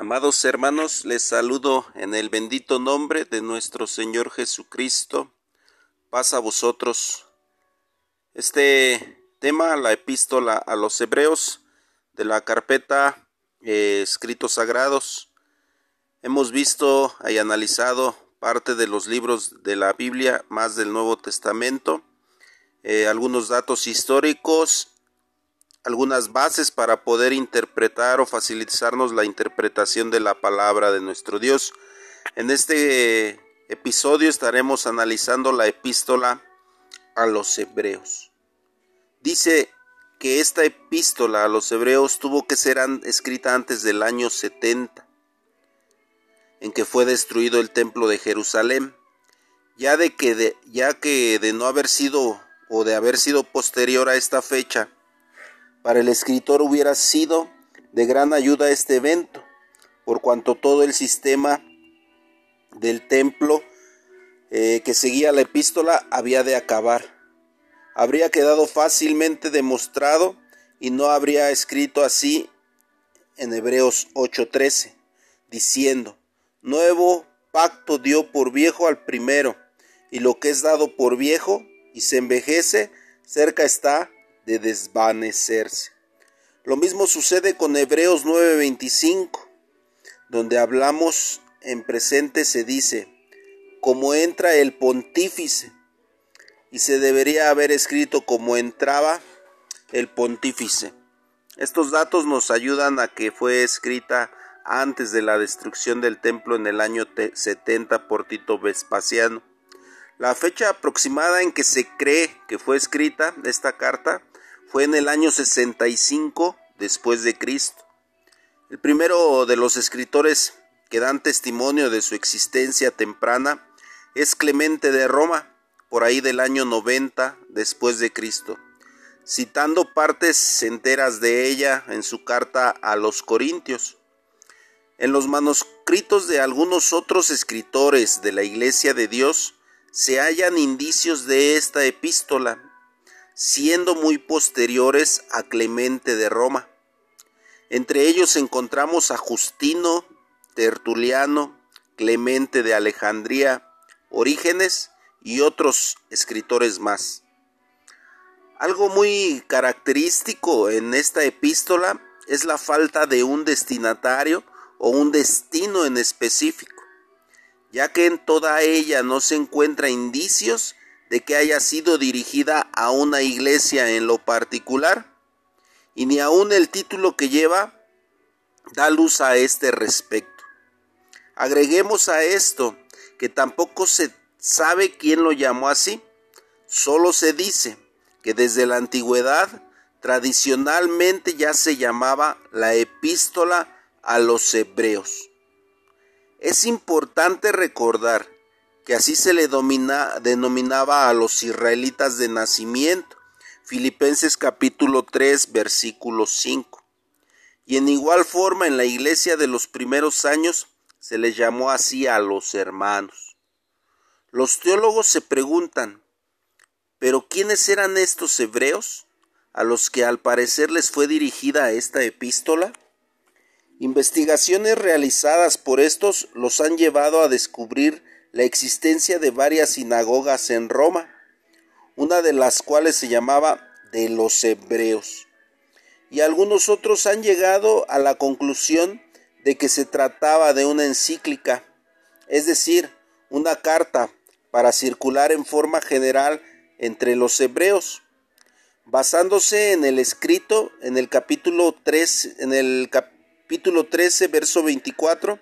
Amados hermanos, les saludo en el bendito nombre de nuestro Señor Jesucristo. Paz a vosotros. Este tema, la epístola a los hebreos de la carpeta eh, Escritos Sagrados. Hemos visto y analizado parte de los libros de la Biblia, más del Nuevo Testamento, eh, algunos datos históricos algunas bases para poder interpretar o facilitarnos la interpretación de la palabra de nuestro Dios. En este episodio estaremos analizando la epístola a los hebreos. Dice que esta epístola a los hebreos tuvo que ser escrita antes del año 70, en que fue destruido el templo de Jerusalén, ya de que de, ya que de no haber sido o de haber sido posterior a esta fecha, para el escritor hubiera sido de gran ayuda este evento, por cuanto todo el sistema del templo eh, que seguía la epístola había de acabar. Habría quedado fácilmente demostrado y no habría escrito así en Hebreos 8:13, diciendo, Nuevo pacto dio por viejo al primero, y lo que es dado por viejo y se envejece, cerca está de desvanecerse. Lo mismo sucede con Hebreos 9:25, donde hablamos en presente se dice, como entra el pontífice, y se debería haber escrito como entraba el pontífice. Estos datos nos ayudan a que fue escrita antes de la destrucción del templo en el año 70 por Tito Vespasiano. La fecha aproximada en que se cree que fue escrita esta carta fue en el año 65 después de Cristo. El primero de los escritores que dan testimonio de su existencia temprana es Clemente de Roma, por ahí del año 90 después de Cristo, citando partes enteras de ella en su carta a los Corintios. En los manuscritos de algunos otros escritores de la Iglesia de Dios se hallan indicios de esta epístola, siendo muy posteriores a Clemente de Roma. Entre ellos encontramos a Justino, Tertuliano, Clemente de Alejandría, Orígenes y otros escritores más. Algo muy característico en esta epístola es la falta de un destinatario o un destino en específico, ya que en toda ella no se encuentra indicios de que haya sido dirigida a una iglesia en lo particular, y ni aun el título que lleva da luz a este respecto. Agreguemos a esto que tampoco se sabe quién lo llamó así, solo se dice que desde la antigüedad tradicionalmente ya se llamaba la epístola a los hebreos. Es importante recordar que así se le denominaba a los israelitas de nacimiento. Filipenses capítulo 3 versículo 5. Y en igual forma en la iglesia de los primeros años se les llamó así a los hermanos. Los teólogos se preguntan, ¿pero quiénes eran estos hebreos a los que al parecer les fue dirigida esta epístola? Investigaciones realizadas por estos los han llevado a descubrir la existencia de varias sinagogas en Roma, una de las cuales se llamaba de los hebreos. Y algunos otros han llegado a la conclusión de que se trataba de una encíclica, es decir, una carta para circular en forma general entre los hebreos, basándose en el escrito en el capítulo 3, en el capítulo 13, verso 24,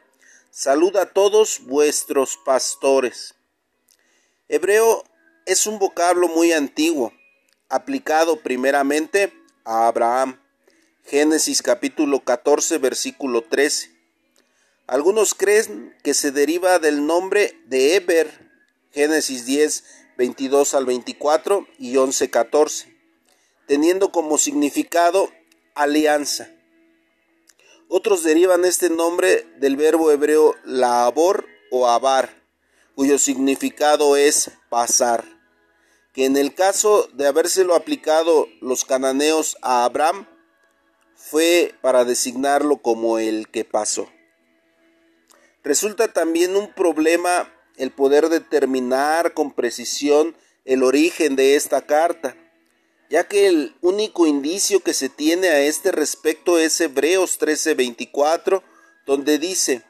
Saluda a todos vuestros pastores. Hebreo es un vocablo muy antiguo, aplicado primeramente a Abraham. Génesis capítulo 14, versículo 13. Algunos creen que se deriva del nombre de Eber, Génesis 10, 22 al 24 y 11, 14, teniendo como significado alianza. Otros derivan este nombre del verbo hebreo labor o abar, cuyo significado es pasar, que en el caso de habérselo aplicado los cananeos a Abraham, fue para designarlo como el que pasó. Resulta también un problema el poder determinar con precisión el origen de esta carta, ya que el único indicio que se tiene a este respecto es Hebreos 13:24, donde dice,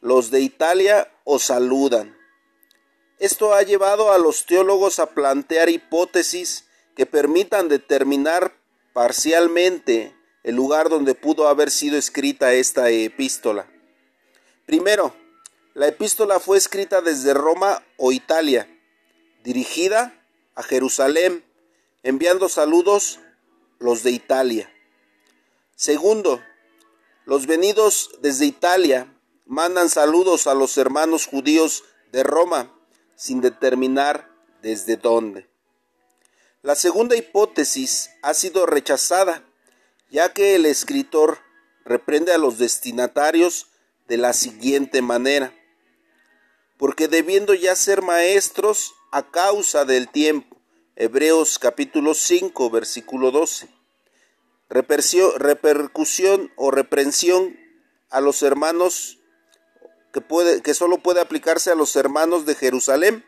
los de Italia os saludan. Esto ha llevado a los teólogos a plantear hipótesis que permitan determinar parcialmente el lugar donde pudo haber sido escrita esta epístola. Primero, la epístola fue escrita desde Roma o Italia, dirigida a Jerusalén, enviando saludos los de Italia. Segundo, los venidos desde Italia mandan saludos a los hermanos judíos de Roma, sin determinar desde dónde. La segunda hipótesis ha sido rechazada, ya que el escritor reprende a los destinatarios de la siguiente manera, porque debiendo ya ser maestros a causa del tiempo, Hebreos capítulo 5 versículo 12, repercusión o reprensión a los hermanos que, puede, que solo puede aplicarse a los hermanos de Jerusalén,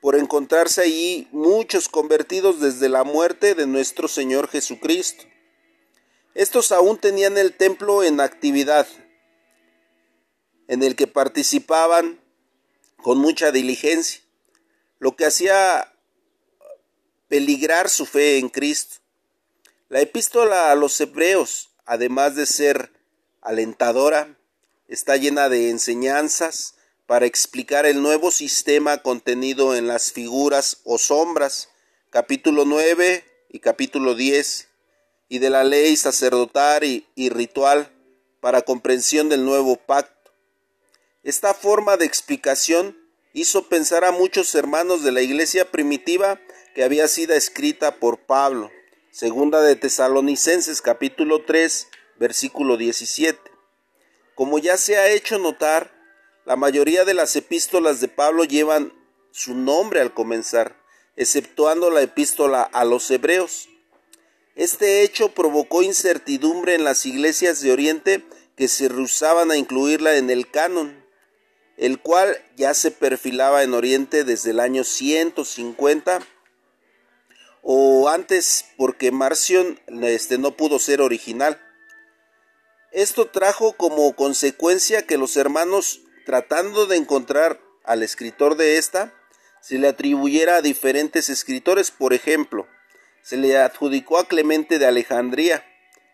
por encontrarse allí muchos convertidos desde la muerte de nuestro Señor Jesucristo. Estos aún tenían el templo en actividad, en el que participaban con mucha diligencia, lo que hacía peligrar su fe en Cristo. La epístola a los hebreos, además de ser alentadora, está llena de enseñanzas para explicar el nuevo sistema contenido en las figuras o sombras, capítulo 9 y capítulo 10, y de la ley sacerdotal y, y ritual para comprensión del nuevo pacto. Esta forma de explicación hizo pensar a muchos hermanos de la iglesia primitiva que había sido escrita por Pablo. Segunda de Tesalonicenses capítulo 3 versículo 17. Como ya se ha hecho notar, la mayoría de las epístolas de Pablo llevan su nombre al comenzar, exceptuando la epístola a los hebreos. Este hecho provocó incertidumbre en las iglesias de Oriente que se rehusaban a incluirla en el canon, el cual ya se perfilaba en Oriente desde el año 150 o antes porque Marción este, no pudo ser original. Esto trajo como consecuencia que los hermanos, tratando de encontrar al escritor de esta, se le atribuyera a diferentes escritores. Por ejemplo, se le adjudicó a Clemente de Alejandría,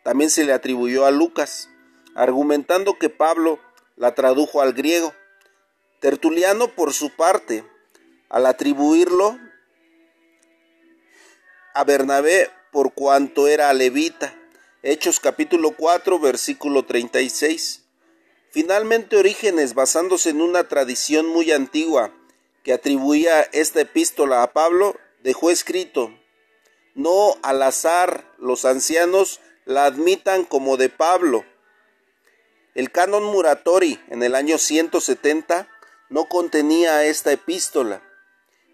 también se le atribuyó a Lucas, argumentando que Pablo la tradujo al griego. Tertuliano, por su parte, al atribuirlo a Bernabé por cuanto era levita, Hechos capítulo 4 versículo 36. Finalmente Orígenes, basándose en una tradición muy antigua que atribuía esta epístola a Pablo, dejó escrito, no al azar los ancianos la admitan como de Pablo. El canon Muratori en el año 170 no contenía esta epístola,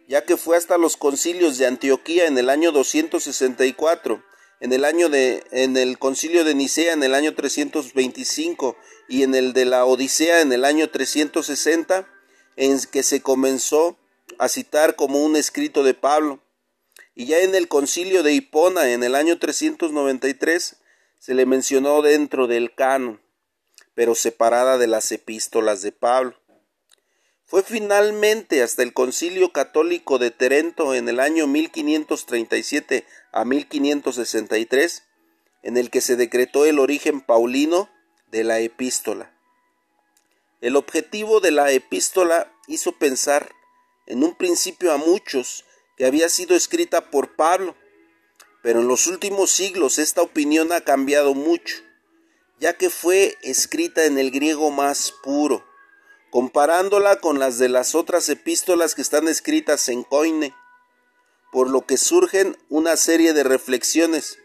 ya que fue hasta los concilios de Antioquía en el año 264 en el año de en el concilio de Nicea en el año 325 y en el de la Odisea en el año 360 en que se comenzó a citar como un escrito de Pablo. Y ya en el concilio de Hipona en el año 393 se le mencionó dentro del canon pero separada de las epístolas de Pablo fue finalmente hasta el Concilio Católico de Terento en el año 1537 a 1563 en el que se decretó el origen paulino de la epístola. El objetivo de la epístola hizo pensar en un principio a muchos que había sido escrita por Pablo, pero en los últimos siglos esta opinión ha cambiado mucho, ya que fue escrita en el griego más puro, comparándola con las de las otras epístolas que están escritas en coine, por lo que surgen una serie de reflexiones.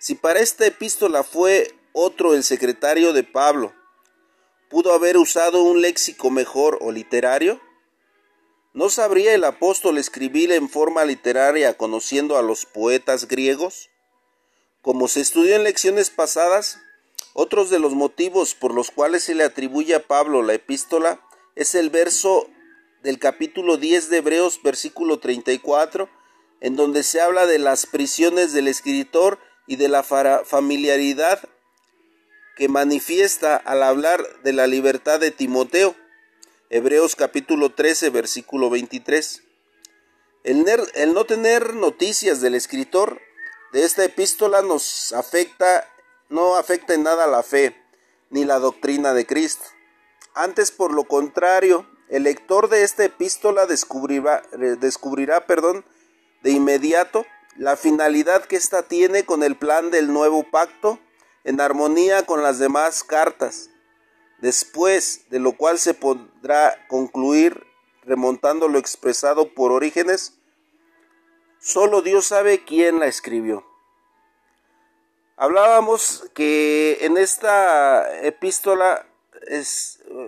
Si para esta epístola fue otro el secretario de Pablo, ¿pudo haber usado un léxico mejor o literario? ¿No sabría el apóstol escribir en forma literaria conociendo a los poetas griegos? Como se estudió en lecciones pasadas, Otros de los motivos por los cuales se le atribuye a Pablo la epístola es el verso del capítulo 10 de Hebreos, versículo 34, en donde se habla de las prisiones del escritor y de la familiaridad que manifiesta al hablar de la libertad de Timoteo. Hebreos capítulo 13, versículo 23. El, el, no tener noticias del escritor de esta epístola nos afecta, no afecta en nada la fe ni la doctrina de Cristo. Antes, por lo contrario, el lector de esta epístola descubrirá, descubrirá perdón, de inmediato la finalidad que ésta tiene con el plan del nuevo pacto en armonía con las demás cartas, después de lo cual se podrá concluir remontando lo expresado por Orígenes, solo Dios sabe quién la escribió. Hablábamos que en esta epístola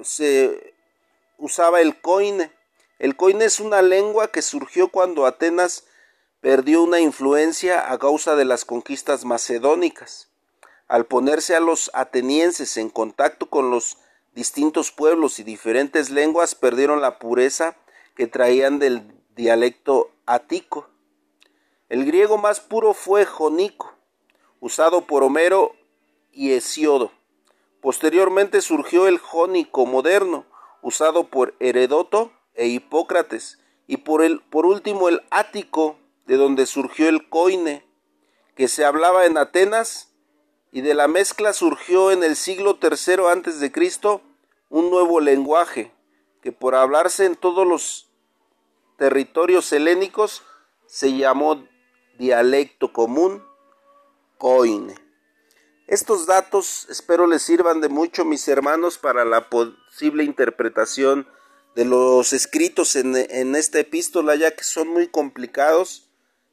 se usaba el coine. El coine es una lengua que surgió cuando Atenas perdió una influencia a causa de las conquistas macedónicas. Al ponerse a los atenienses en contacto con los distintos pueblos y diferentes lenguas, perdieron la pureza que traían del dialecto ático. El griego más puro fue jónico, usado por Homero y Hesiodo. Posteriormente surgió el jónico moderno, usado por Heredoto e Hipócrates, y por, el, por último el ático, de donde surgió el coine, que se hablaba en Atenas, y de la mezcla surgió en el siglo III Cristo un nuevo lenguaje, que por hablarse en todos los territorios helénicos se llamó dialecto común, coine. Estos datos espero les sirvan de mucho, mis hermanos, para la posible interpretación de los escritos en, esta epístola, ya que son muy complicados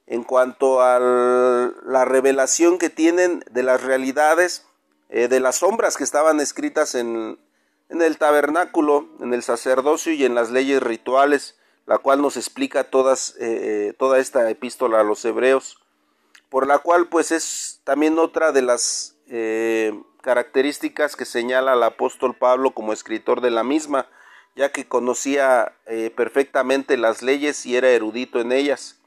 en cuanto a la revelación que tienen de las realidades, eh, de las sombras que estaban escritas en, el tabernáculo, en el sacerdocio y en las leyes rituales, la cual nos explica todas, eh, eh, toda esta epístola a los hebreos, por la cual pues es también otra de las eh, características que señala el apóstol Pablo como escritor de la misma, ya que conocía eh, perfectamente las leyes y era erudito en ellas.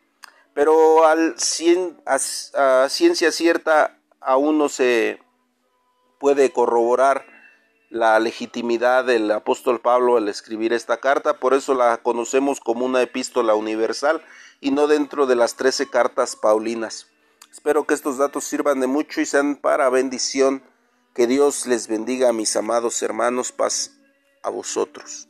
Pero a ciencia cierta aún no se puede corroborar la legitimidad del apóstol Pablo al escribir esta carta, por eso la conocemos como una epístola universal y no dentro de las trece cartas paulinas. Espero que estos datos sirvan de mucho y sean para bendición. Que Dios les bendiga, mis amados hermanos, paz a vosotros.